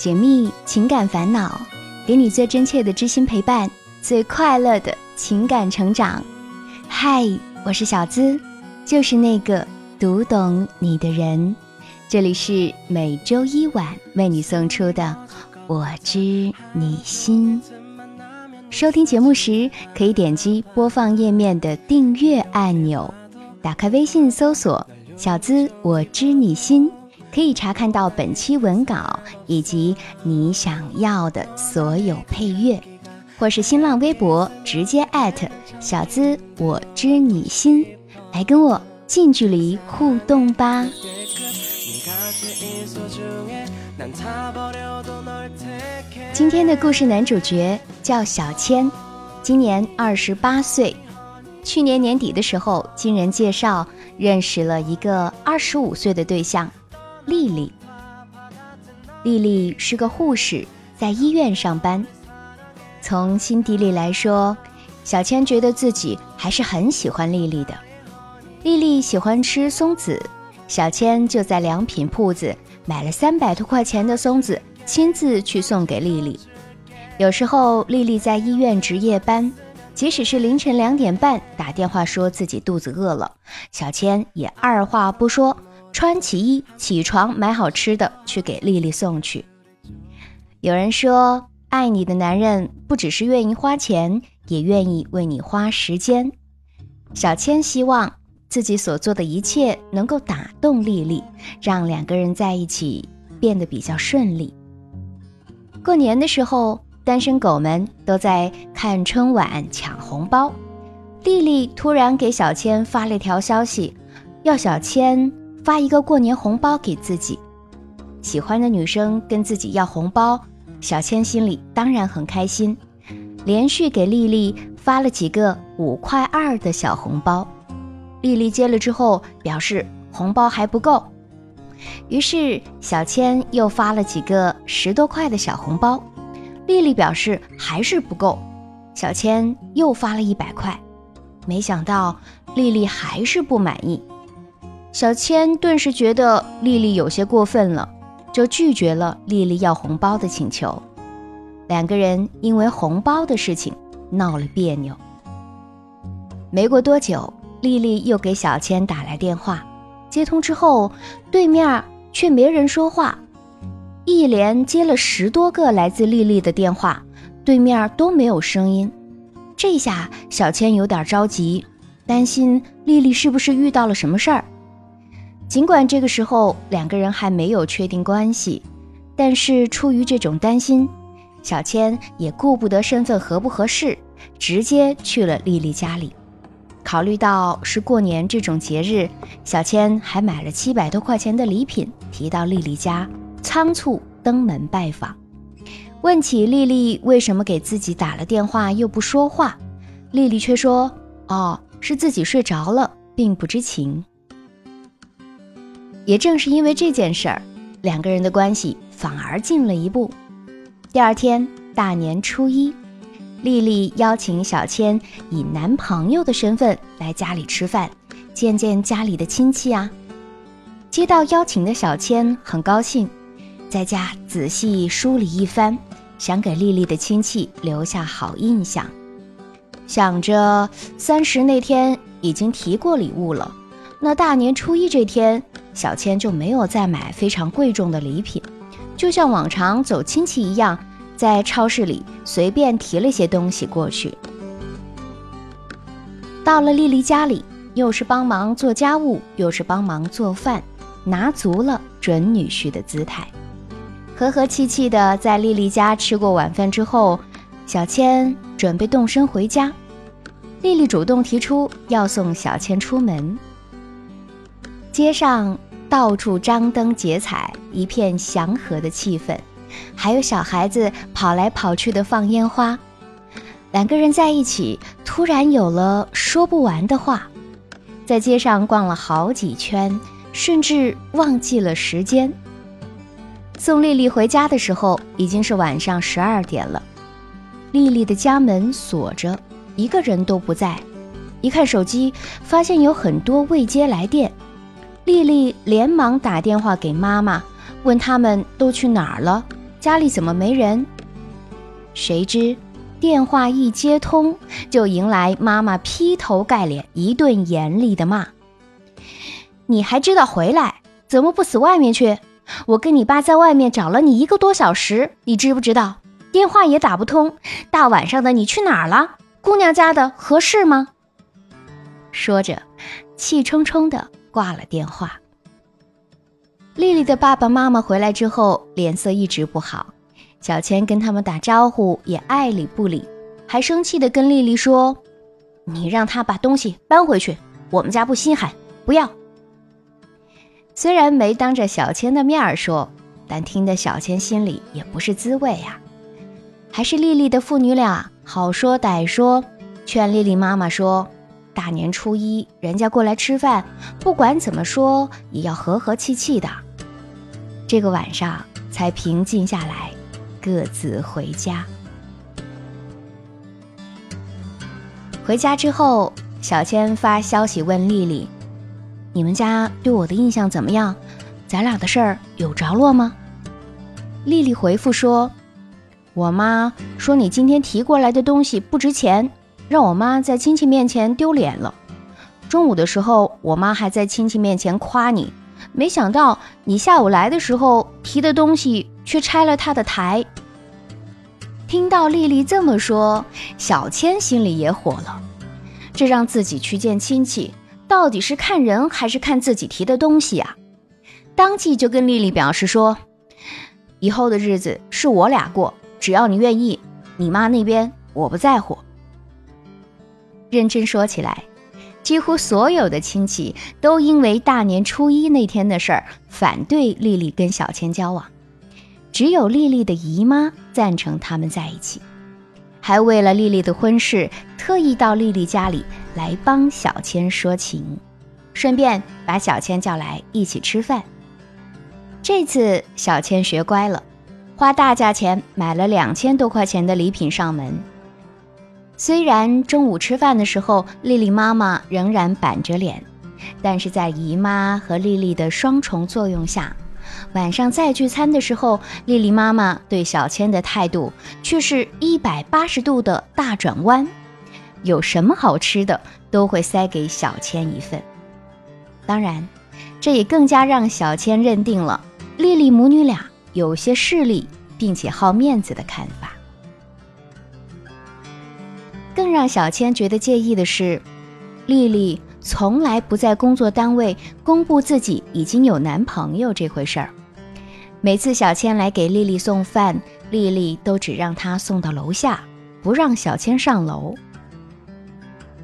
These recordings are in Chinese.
解密情感烦恼，给你最真切的知心陪伴，最快乐的情感成长。嗨，我是小资，就是那个读懂你的人。这里是每周一晚为你送出的《我知你心》。收听节目时，可以点击播放页面的订阅按钮，打开微信搜索“小资我知你心”。可以查看到本期文稿以及你想要的所有配乐，或是新浪微博直接艾特小资我知你心，来跟我近距离互动吧。今天的故事男主角叫小千，今年二十八岁，去年年底的时候经人介绍认识了一个二十五岁的对象。丽丽，丽丽是个护士，在医院上班。从心底里来说，小千觉得自己还是很喜欢丽丽的。丽丽喜欢吃松子，小千就在良品铺子买了三百多块钱的松子，亲自去送给丽丽。有时候丽丽在医院值夜班，即使是凌晨两点半打电话说自己肚子饿了，小千也二话不说。穿起衣，起床买好吃的去给丽丽送去。有人说，爱你的男人不只是愿意花钱，也愿意为你花时间。小千希望自己所做的一切能够打动丽丽，让两个人在一起变得比较顺利。过年的时候，单身狗们都在看春晚抢红包，丽丽突然给小千发了一条消息，要小千。发一个过年红包给自己，喜欢的女生跟自己要红包，小千心里当然很开心，连续给丽丽发了几个五块二的小红包。丽丽接了之后表示红包还不够，于是小千又发了几个十多块的小红包，丽丽表示还是不够，小千又发了一百块，没想到丽丽还是不满意。小千顿时觉得丽丽有些过分了，就拒绝了丽丽要红包的请求。两个人因为红包的事情闹了别扭。没过多久，丽丽又给小千打来电话，接通之后，对面却没人说话，一连接了十多个来自丽丽的电话，对面都没有声音。这下小千有点着急，担心丽丽是不是遇到了什么事儿。尽管这个时候两个人还没有确定关系，但是出于这种担心，小千也顾不得身份合不合适，直接去了丽丽家里。考虑到是过年这种节日，小千还买了七百多块钱的礼品，提到丽丽家，仓促登门拜访。问起丽丽为什么给自己打了电话又不说话，丽丽却说：“哦，是自己睡着了，并不知情。”也正是因为这件事儿，两个人的关系反而近了一步。第二天大年初一，丽丽邀请小千以男朋友的身份来家里吃饭，见见家里的亲戚啊。接到邀请的小千很高兴，在家仔细梳理一番，想给丽丽的亲戚留下好印象。想着三十那天已经提过礼物了，那大年初一这天。小千就没有再买非常贵重的礼品，就像往常走亲戚一样，在超市里随便提了些东西过去。到了丽丽家里，又是帮忙做家务，又是帮忙做饭，拿足了准女婿的姿态，和和气气的在丽丽家吃过晚饭之后，小千准备动身回家。丽丽主动提出要送小千出门。街上到处张灯结彩，一片祥和的气氛，还有小孩子跑来跑去的放烟花。两个人在一起，突然有了说不完的话。在街上逛了好几圈，甚至忘记了时间。送丽丽回家的时候，已经是晚上十二点了。丽丽的家门锁着，一个人都不在。一看手机，发现有很多未接来电。丽丽连忙打电话给妈妈，问他们都去哪儿了，家里怎么没人？谁知电话一接通，就迎来妈妈劈头盖脸一顿严厉的骂：“你还知道回来？怎么不死外面去？我跟你爸在外面找了你一个多小时，你知不知道？电话也打不通，大晚上的你去哪儿了？姑娘家的合适吗？”说着，气冲冲的挂了电话。丽丽的爸爸妈妈回来之后，脸色一直不好。小千跟他们打招呼也爱理不理，还生气的跟丽丽说：“你让他把东西搬回去，我们家不稀罕，不要。”虽然没当着小千的面说，但听得小千心里也不是滋味呀。还是丽丽的父女俩好说歹说，劝丽丽妈妈说：“大年初一人家过来吃饭，不管怎么说也要和和气气的。”这个晚上才平静下来。各自回家。回家之后，小千发消息问丽丽：“你们家对我的印象怎么样？咱俩的事儿有着落吗？”丽丽回复说：“我妈说你今天提过来的东西不值钱，让我妈在亲戚面前丢脸了。中午的时候，我妈还在亲戚面前夸你，没想到你下午来的时候提的东西。”却拆了他的台。听到丽丽这么说，小千心里也火了。这让自己去见亲戚，到底是看人还是看自己提的东西啊？当即就跟丽丽表示说：“以后的日子是我俩过，只要你愿意。你妈那边我不在乎。”认真说起来，几乎所有的亲戚都因为大年初一那天的事儿反对丽丽跟小千交往。只有丽丽的姨妈赞成他们在一起，还为了丽丽的婚事，特意到丽丽家里来帮小千说情，顺便把小千叫来一起吃饭。这次小千学乖了，花大价钱买了两千多块钱的礼品上门。虽然中午吃饭的时候，丽丽妈妈仍然板着脸，但是在姨妈和丽丽的双重作用下。晚上再聚餐的时候，丽丽妈妈对小千的态度却是一百八十度的大转弯，有什么好吃的都会塞给小千一份。当然，这也更加让小千认定了丽丽母女俩有些势利并且好面子的看法。更让小千觉得介意的是，丽丽。从来不在工作单位公布自己已经有男朋友这回事儿。每次小千来给丽丽送饭，丽丽都只让她送到楼下，不让小千上楼。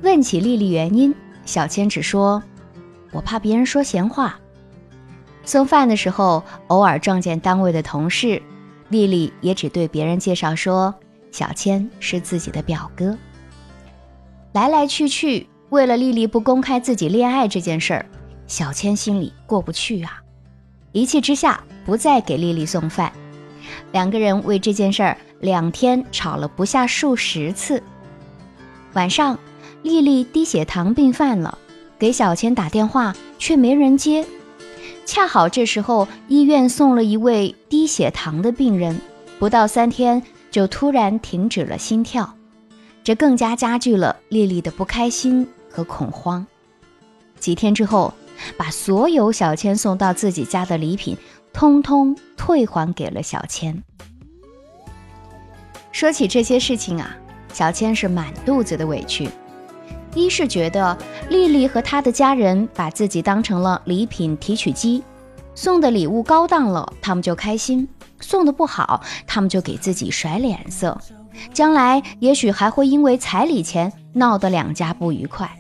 问起丽丽原因，小千只说：“我怕别人说闲话。”送饭的时候，偶尔撞见单位的同事，丽丽也只对别人介绍说：“小千是自己的表哥。”来来去去。为了丽丽不公开自己恋爱这件事儿，小千心里过不去啊！一气之下，不再给丽丽送饭。两个人为这件事儿两天吵了不下数十次。晚上，丽丽低血糖病犯了，给小千打电话却没人接。恰好这时候医院送了一位低血糖的病人，不到三天就突然停止了心跳，这更加加剧了丽丽的不开心。和恐慌。几天之后，把所有小千送到自己家的礼品，通通退还给了小千。说起这些事情啊，小千是满肚子的委屈。一是觉得丽丽和她的家人把自己当成了礼品提取机，送的礼物高档了，他们就开心；送的不好，他们就给自己甩脸色，将来也许还会因为彩礼钱闹得两家不愉快。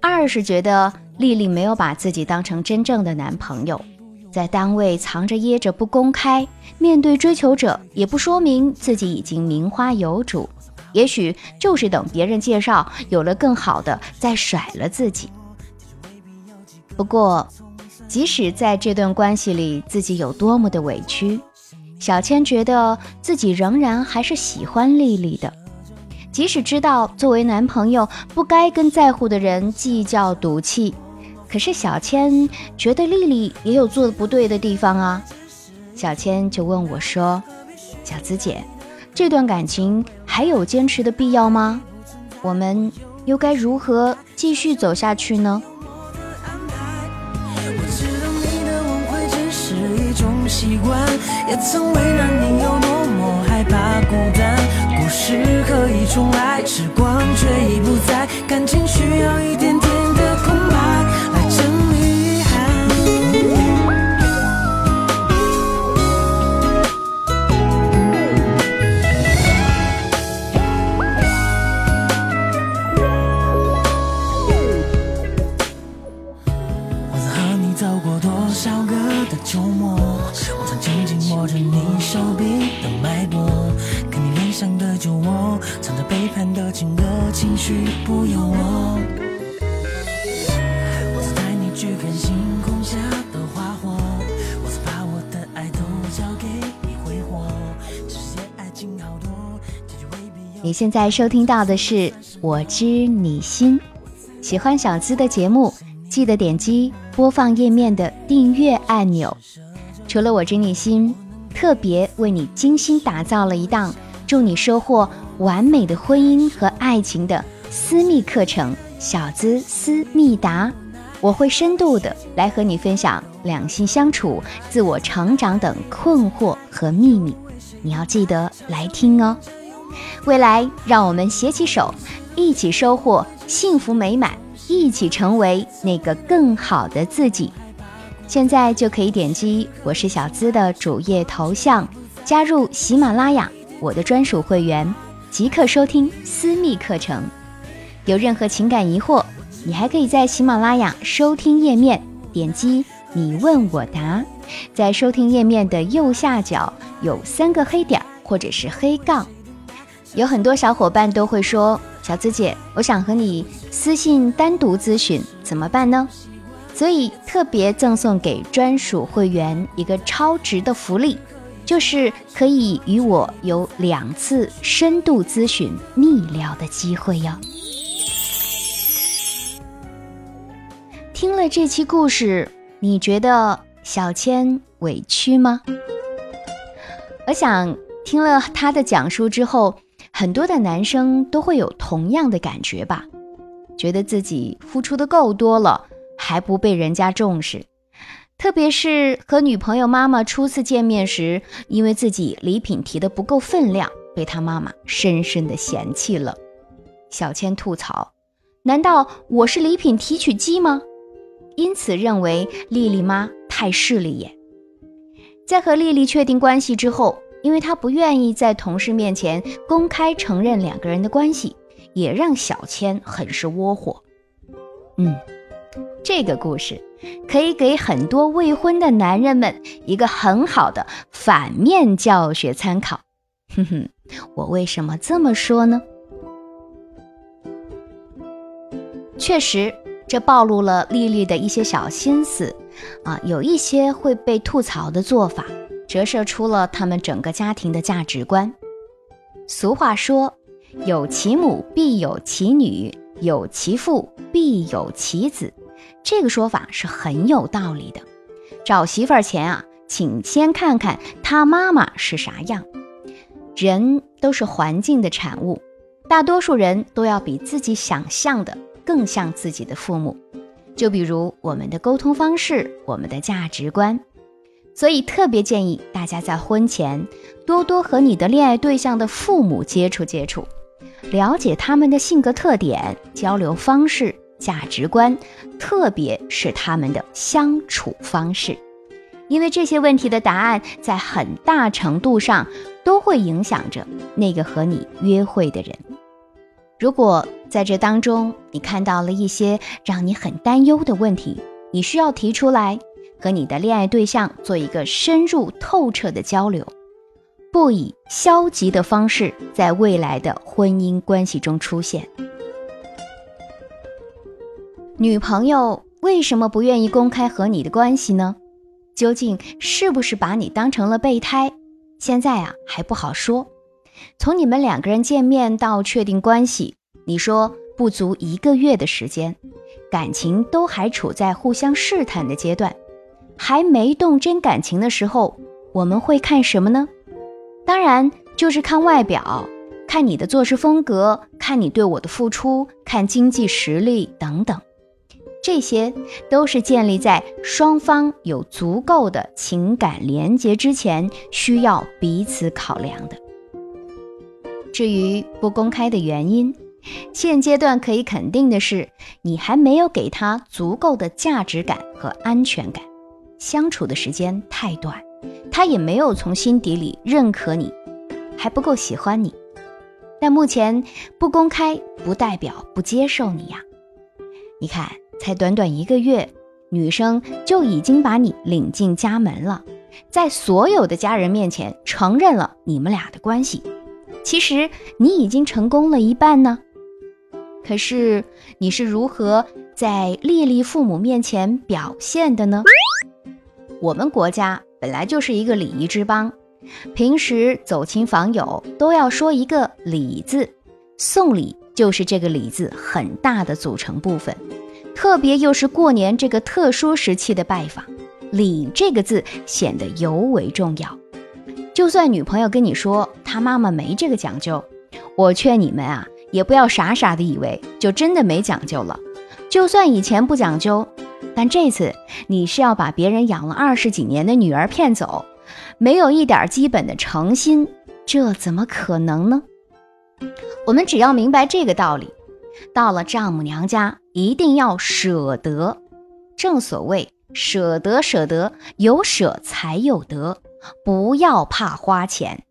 二是觉得丽丽没有把自己当成真正的男朋友，在单位藏着掖着不公开，面对追求者也不说明自己已经名花有主，也许就是等别人介绍有了更好的再甩了自己。不过，即使在这段关系里自己有多么的委屈，小千觉得自己仍然还是喜欢丽丽的。即使知道作为男朋友不该跟在乎的人计较赌气，可是小千觉得丽丽也有做的不对的地方啊。小千就问我说：“小资姐，这段感情还有坚持的必要吗？我们又该如何继续走下去呢？习惯也曾为难你有多么害怕孤单，故事可以重来，时光却已不在，感情需要一点你现在收听到的是《我知你心》，喜欢小资的节目，记得点击播放页面的订阅按钮。除了《我知你心》。特别为你精心打造了一档祝你收获完美的婚姻和爱情的私密课程《小资思密达》，我会深度的来和你分享两性相处、自我成长等困惑和秘密，你要记得来听哦。未来，让我们携起手，一起收获幸福美满，一起成为那个更好的自己。现在就可以点击“我是小资”的主页头像，加入喜马拉雅我的专属会员，即刻收听私密课程。有任何情感疑惑，你还可以在喜马拉雅收听页面点击“你问我答”，在收听页面的右下角有三个黑点或者是黑杠。有很多小伙伴都会说：“小资姐，我想和你私信单独咨询，怎么办呢？”所以特别赠送给专属会员一个超值的福利，就是可以与我有两次深度咨询密聊的机会哟。听了这期故事，你觉得小千委屈吗？我想听了他的讲述之后，很多的男生都会有同样的感觉吧，觉得自己付出的够多了。还不被人家重视，特别是和女朋友妈妈初次见面时，因为自己礼品提的不够分量，被他妈妈深深的嫌弃了。小千吐槽：“难道我是礼品提取机吗？”因此认为丽丽妈太势利眼。在和丽丽确定关系之后，因为他不愿意在同事面前公开承认两个人的关系，也让小千很是窝火。嗯。这个故事可以给很多未婚的男人们一个很好的反面教学参考。哼哼，我为什么这么说呢？确实，这暴露了丽丽的一些小心思啊，有一些会被吐槽的做法，折射出了他们整个家庭的价值观。俗话说：“有其母必有其女，有其父必有其子。”这个说法是很有道理的。找媳妇儿前啊，请先看看他妈妈是啥样。人都是环境的产物，大多数人都要比自己想象的更像自己的父母。就比如我们的沟通方式，我们的价值观。所以特别建议大家在婚前多多和你的恋爱对象的父母接触接触，了解他们的性格特点、交流方式。价值观，特别是他们的相处方式，因为这些问题的答案在很大程度上都会影响着那个和你约会的人。如果在这当中你看到了一些让你很担忧的问题，你需要提出来和你的恋爱对象做一个深入透彻的交流，不以消极的方式在未来的婚姻关系中出现。女朋友为什么不愿意公开和你的关系呢？究竟是不是把你当成了备胎？现在啊还不好说。从你们两个人见面到确定关系，你说不足一个月的时间，感情都还处在互相试探的阶段，还没动真感情的时候，我们会看什么呢？当然就是看外表，看你的做事风格，看你对我的付出，看经济实力等等。这些都是建立在双方有足够的情感连结之前，需要彼此考量的。至于不公开的原因，现阶段可以肯定的是，你还没有给他足够的价值感和安全感，相处的时间太短，他也没有从心底里认可你，还不够喜欢你。但目前不公开不代表不接受你呀，你看。才短短一个月，女生就已经把你领进家门了，在所有的家人面前承认了你们俩的关系。其实你已经成功了一半呢。可是你是如何在丽丽父母面前表现的呢？我们国家本来就是一个礼仪之邦，平时走亲访友都要说一个礼字，送礼就是这个礼字很大的组成部分。特别又是过年这个特殊时期的拜访，礼这个字显得尤为重要。就算女朋友跟你说她妈妈没这个讲究，我劝你们啊，也不要傻傻的以为就真的没讲究了。就算以前不讲究，但这次你是要把别人养了二十几年的女儿骗走，没有一点基本的诚心，这怎么可能呢？我们只要明白这个道理。到了丈母娘家，一定要舍得。正所谓舍得，舍得，有舍才有得。不要怕花钱。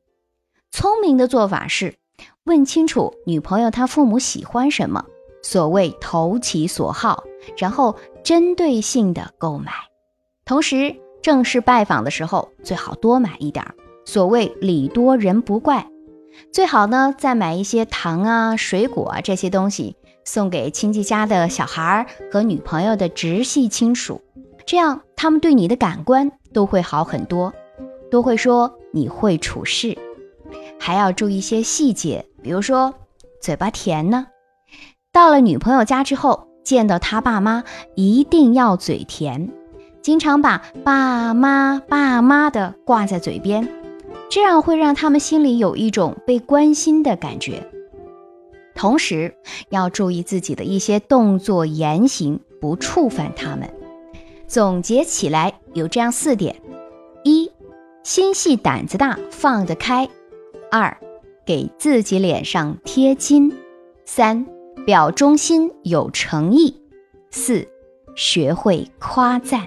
聪明的做法是问清楚女朋友她父母喜欢什么，所谓投其所好，然后针对性的购买。同时，正式拜访的时候最好多买一点。所谓礼多人不怪。最好呢，再买一些糖啊、水果啊这些东西，送给亲戚家的小孩和女朋友的直系亲属，这样他们对你的感官都会好很多，都会说你会处事。还要注意一些细节，比如说嘴巴甜呢。到了女朋友家之后，见到他爸妈一定要嘴甜，经常把爸妈、爸妈的挂在嘴边。这样会让他们心里有一种被关心的感觉，同时要注意自己的一些动作言行，不触犯他们。总结起来有这样四点：一、心细胆子大，放得开；二、给自己脸上贴金；三、表忠心有诚意；四、学会夸赞。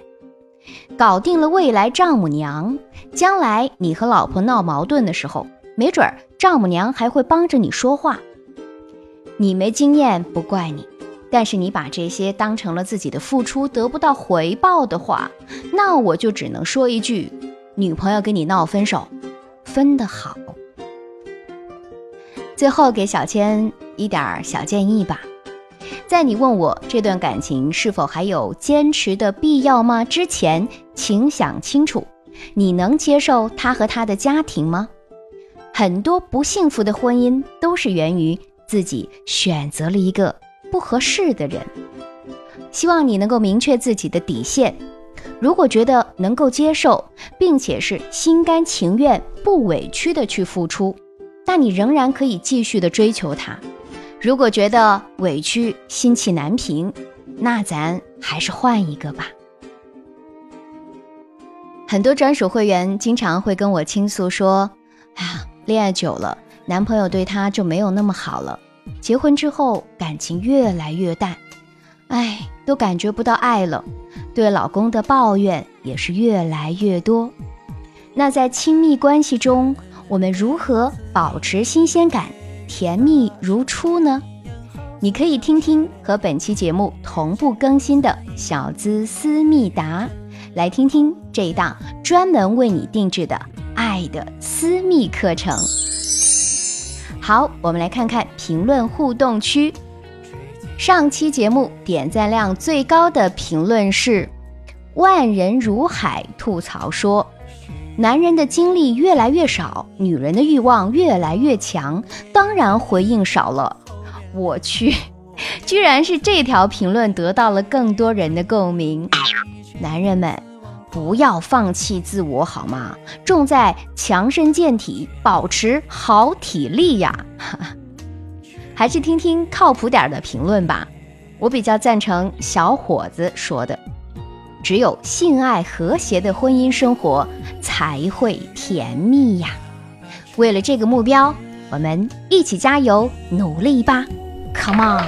搞定了未来丈母娘，将来你和老婆闹矛盾的时候，没准儿丈母娘还会帮着你说话。你没经验不怪你，但是你把这些当成了自己的付出得不到回报的话，那我就只能说一句：女朋友跟你闹分手，分得好。最后给小千一点小建议吧。在你问我这段感情是否还有坚持的必要吗？之前，请想清楚，你能接受他和他的家庭吗？很多不幸福的婚姻都是源于自己选择了一个不合适的人。希望你能够明确自己的底线。如果觉得能够接受，并且是心甘情愿、不委屈的去付出，那你仍然可以继续的追求他。如果觉得委屈、心气难平，那咱还是换一个吧。很多专属会员经常会跟我倾诉说：“哎呀，恋爱久了，男朋友对她就没有那么好了。结婚之后，感情越来越淡，哎，都感觉不到爱了。对老公的抱怨也是越来越多。那在亲密关系中，我们如何保持新鲜感？”甜蜜如初呢？你可以听听和本期节目同步更新的小资思密达，来听听这一档专门为你定制的爱的私密课程。好，我们来看看评论互动区。上期节目点赞量最高的评论是“万人如海”，吐槽说。男人的精力越来越少，女人的欲望越来越强，当然回应少了。我去，居然是这条评论得到了更多人的共鸣。男人们，不要放弃自我好吗？重在强身健体，保持好体力呀。还是听听靠谱点的评论吧。我比较赞成小伙子说的：“只有性爱和谐的婚姻生活才会甜蜜呀。”为了这个目标，我们一起加油努力吧！Come on！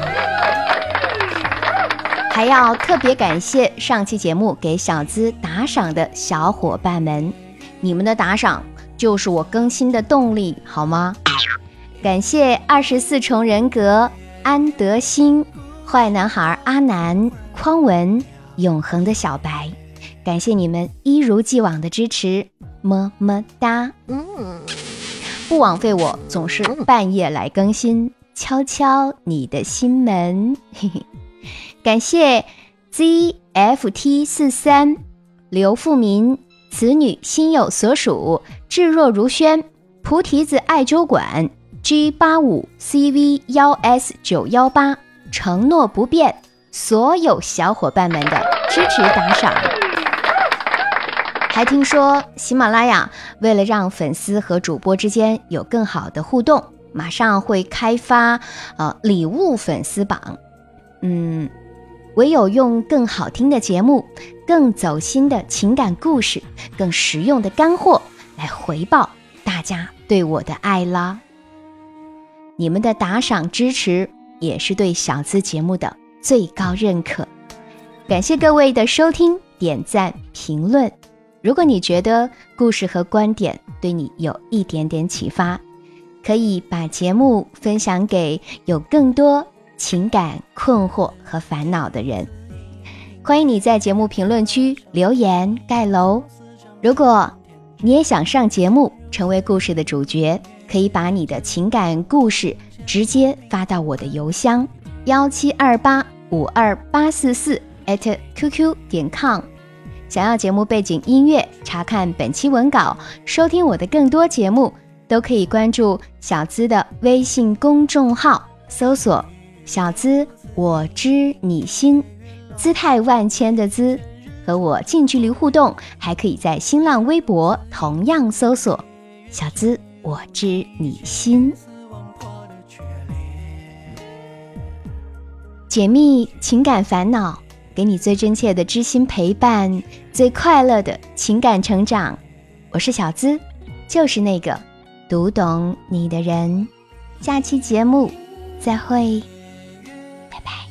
还要特别感谢上期节目给小资打赏的小伙伴们，你们的打赏就是我更新的动力，好吗？感谢二十四重人格安德兴、坏男孩阿南、匡文、永恒的小白，感谢你们一如既往的支持，么么哒！嗯，不枉费我总是半夜来更新，敲敲你的心门，嘿嘿。感谢 ZFT 四三刘富民，此女心有所属，至若如轩，菩提子艾灸馆 G 八五 CV 幺 S 九幺八，承诺不变，所有小伙伴们的支持打赏。还听说喜马拉雅为了让粉丝和主播之间有更好的互动，马上会开发呃礼物粉丝榜，嗯。唯有用更好听的节目、更走心的情感故事、更实用的干货来回报大家对我的爱啦！你们的打赏支持也是对小资节目的最高认可。感谢各位的收听、点赞、评论。如果你觉得故事和观点对你有一点点启发，可以把节目分享给有更多。情感困惑和烦恼的人，欢迎你在节目评论区留言盖楼。如果你也想上节目，成为故事的主角，可以把你的情感故事直接发到我的邮箱幺七二八五二八四四 at @QQ 点 com。想要节目背景音乐，查看本期文稿，收听我的更多节目，都可以关注小资的微信公众号，搜索。小资，我知你心，姿态万千的姿，和我近距离互动，还可以在新浪微博同样搜索“小资我知你心”，解密情感烦恼，给你最真切的知心陪伴，最快乐的情感成长。我是小资，就是那个读懂你的人。下期节目再会。拜拜。